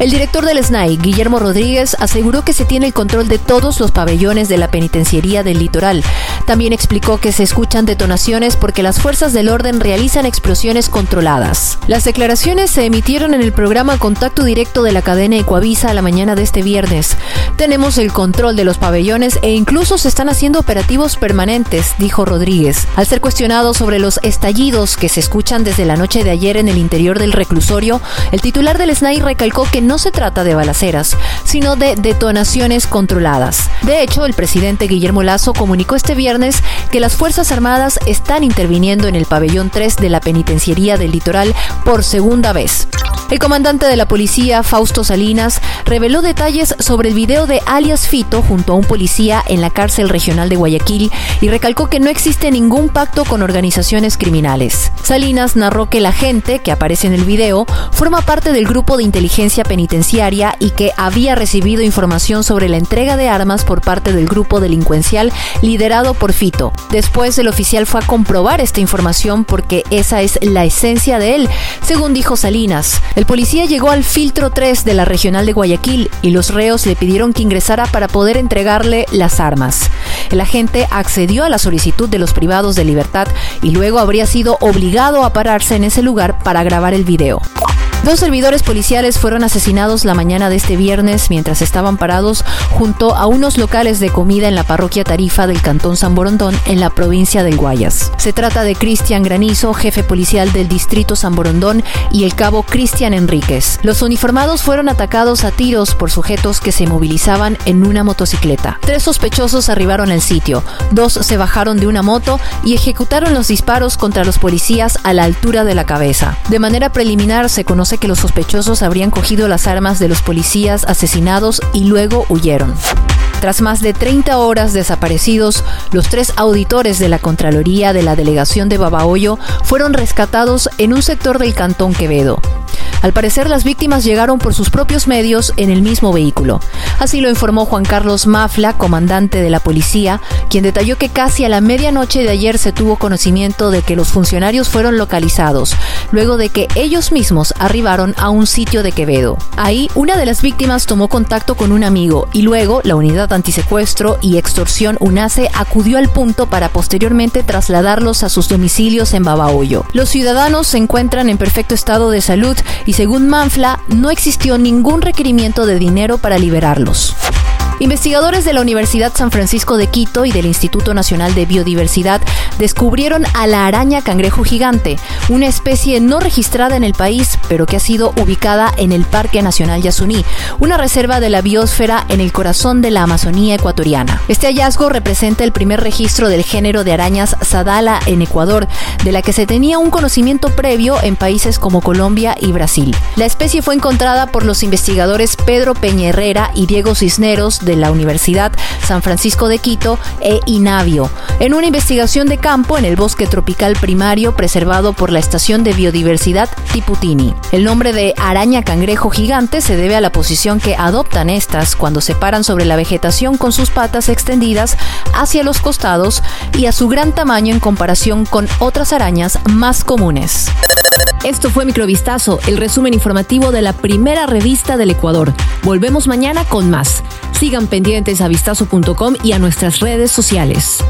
El director del SNAI, Guillermo Rodríguez, aseguró que se tiene el control de todos los pabellones de la penitenciaría del litoral. También explicó que se escuchan detonaciones porque las fuerzas del orden realizan explosiones controladas. Las declaraciones se emitieron en el programa Contacto Directo de la cadena Ecuavisa a la mañana de este viernes. Tenemos el control de los pabellones e incluso se están haciendo operativos permanentes, dijo Rodríguez. Al ser cuestionado sobre los estallidos que se escuchan desde la noche de ayer en el interior del reclusorio, el titular del SNAI recalcó que no se trata de balaceras, sino de detonaciones controladas. De hecho, el presidente Guillermo Lazo comunicó este viernes que las Fuerzas Armadas están interviniendo en el pabellón 3 de la penitenciaría del litoral por segunda vez. El comandante de la policía, Fausto Salinas, reveló detalles sobre el video de alias Fito junto a un policía en la cárcel regional de Guayaquil y recalcó que no existe ningún pacto con organizaciones criminales. Salinas narró que la gente que aparece en el video forma parte del grupo de inteligencia penitenciaria y que había recibido información sobre la entrega de armas por parte del grupo delincuencial liderado por Fito. Después el oficial fue a comprobar esta información porque esa es la esencia de él, según dijo Salinas. El policía llegó al filtro 3 de la regional de Guayaquil y los reos le pidieron que ingresara para poder entregarle las armas. El agente accedió a la solicitud de los privados de libertad y luego habría sido obligado a pararse en ese lugar para grabar el video. Dos servidores policiales fueron asesinados la mañana de este viernes mientras estaban parados junto a unos locales de comida en la parroquia Tarifa del Cantón San Borondón en la provincia del Guayas. Se trata de Cristian Granizo, jefe policial del distrito San Borondón, y el cabo Cristian Enríquez. Los uniformados fueron atacados a tiros por sujetos que se movilizaban en una motocicleta. Tres sospechosos arribaron al sitio, dos se bajaron de una moto y ejecutaron los disparos contra los policías a la altura de la cabeza. De manera preliminar se conoce que los sospechosos habrían cogido las armas de los policías asesinados y luego huyeron. Tras más de 30 horas desaparecidos, los tres auditores de la Contraloría de la Delegación de Babahoyo fueron rescatados en un sector del Cantón Quevedo. Al parecer, las víctimas llegaron por sus propios medios en el mismo vehículo. Así lo informó Juan Carlos Mafla, comandante de la policía, quien detalló que casi a la medianoche de ayer se tuvo conocimiento de que los funcionarios fueron localizados, luego de que ellos mismos arribaron a un sitio de Quevedo. Ahí, una de las víctimas tomó contacto con un amigo y luego la unidad antisecuestro y extorsión UNACE acudió al punto para posteriormente trasladarlos a sus domicilios en Babahoyo. Los ciudadanos se encuentran en perfecto estado de salud según Manfla, no existió ningún requerimiento de dinero para liberarlos. Investigadores de la Universidad San Francisco de Quito y del Instituto Nacional de Biodiversidad descubrieron a la araña cangrejo gigante, una especie no registrada en el país, pero que ha sido ubicada en el Parque Nacional Yasuní, una reserva de la biosfera en el corazón de la Amazonía ecuatoriana. Este hallazgo representa el primer registro del género de arañas Sadala en Ecuador, de la que se tenía un conocimiento previo en países como Colombia y Brasil. La especie fue encontrada por los investigadores Pedro Peña Herrera y Diego Cisneros de la Universidad San Francisco de Quito e INAVIO, en una investigación de campo en el bosque tropical primario preservado por la Estación de Biodiversidad Tiputini. El nombre de araña cangrejo gigante se debe a la posición que adoptan estas cuando se paran sobre la vegetación con sus patas extendidas hacia los costados y a su gran tamaño en comparación con otras arañas más comunes. Esto fue Microvistazo, el resumen informativo de la primera revista del Ecuador. Volvemos mañana con más. Sigan pendientes a vistazo.com y a nuestras redes sociales.